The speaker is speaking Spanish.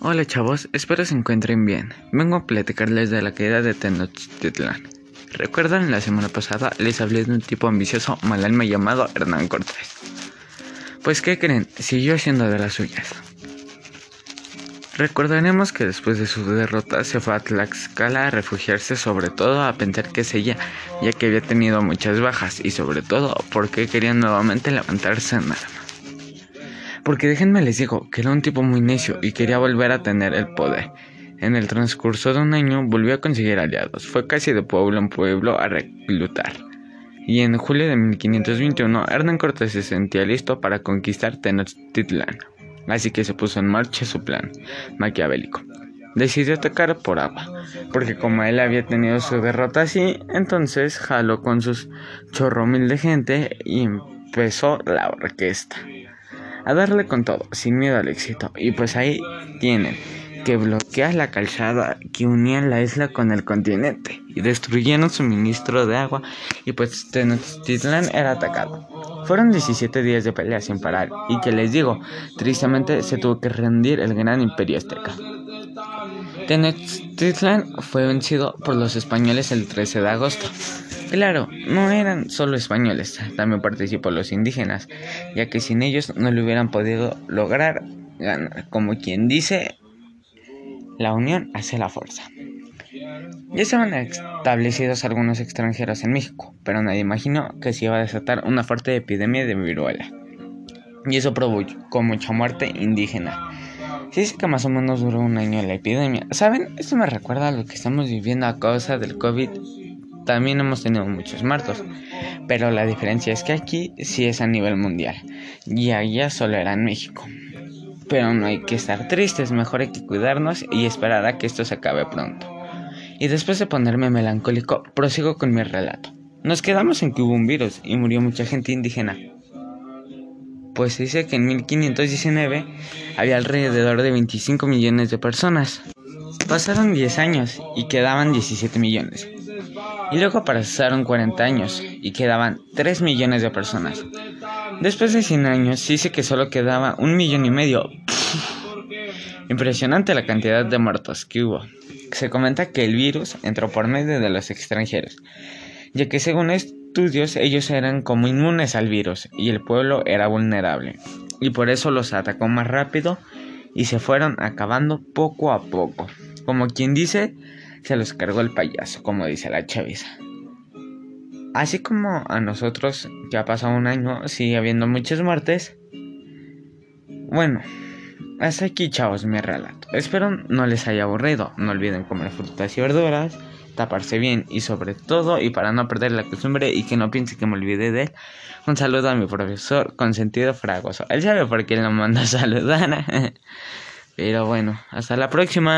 Hola chavos, espero se encuentren bien. Vengo a platicarles de la caída de Tenochtitlan. ¿Recuerdan la semana pasada les hablé de un tipo ambicioso mal llamado Hernán Cortés? Pues ¿qué creen? Siguió siendo de las suyas. Recordaremos que después de su derrota se fue a Tlaxcala a refugiarse sobre todo a pensar que ella, ya que había tenido muchas bajas y sobre todo porque quería nuevamente levantarse en armas. Porque déjenme les digo que era un tipo muy necio y quería volver a tener el poder. En el transcurso de un año volvió a conseguir aliados, fue casi de pueblo en pueblo a reclutar. Y en julio de 1521 Hernán Cortés se sentía listo para conquistar Tenochtitlan, así que se puso en marcha su plan maquiavélico. Decidió atacar por agua, porque como él había tenido su derrota así, entonces jaló con sus chorro mil de gente y empezó la orquesta a darle con todo, sin miedo al éxito. Y pues ahí tienen, que bloquea la calzada que unía la isla con el continente y destruyeron suministro de agua y pues Tenochtitlan era atacado. Fueron 17 días de pelea sin parar y que les digo, tristemente se tuvo que rendir el gran imperio azteca. Tenochtitlan fue vencido por los españoles el 13 de agosto. Claro, no eran solo españoles, también participó los indígenas, ya que sin ellos no lo hubieran podido lograr ganar. Como quien dice, la unión hace la fuerza. Ya estaban establecidos algunos extranjeros en México, pero nadie imaginó que se iba a desatar una fuerte epidemia de viruela. Y eso provocó mucha muerte indígena. Se dice que más o menos duró un año la epidemia. ¿Saben? Esto me recuerda a lo que estamos viviendo a causa del COVID también hemos tenido muchos muertos, pero la diferencia es que aquí sí es a nivel mundial y allá solo era en México. Pero no hay que estar tristes, mejor hay que cuidarnos y esperar a que esto se acabe pronto. Y después de ponerme melancólico, prosigo con mi relato. Nos quedamos en que hubo un virus y murió mucha gente indígena. Pues se dice que en 1519 había alrededor de 25 millones de personas. Pasaron 10 años y quedaban 17 millones. Y luego pasaron 40 años y quedaban 3 millones de personas. Después de 100 años, sí dice que solo quedaba un millón y medio. Impresionante la cantidad de muertos que hubo. Se comenta que el virus entró por medio de los extranjeros, ya que según estudios ellos eran como inmunes al virus y el pueblo era vulnerable, y por eso los atacó más rápido y se fueron acabando poco a poco. Como quien dice, se los cargó el payaso, como dice la chaviza. Así como a nosotros, que ha pasado un año, sigue habiendo muchas muertes. Bueno, hasta aquí chavos mi relato. Espero no les haya aburrido. No olviden comer frutas y verduras, taparse bien y sobre todo, y para no perder la costumbre y que no piense que me olvidé de él, un saludo a mi profesor con sentido fragoso. Él sabe por qué lo manda a saludar. Pero bueno, hasta la próxima.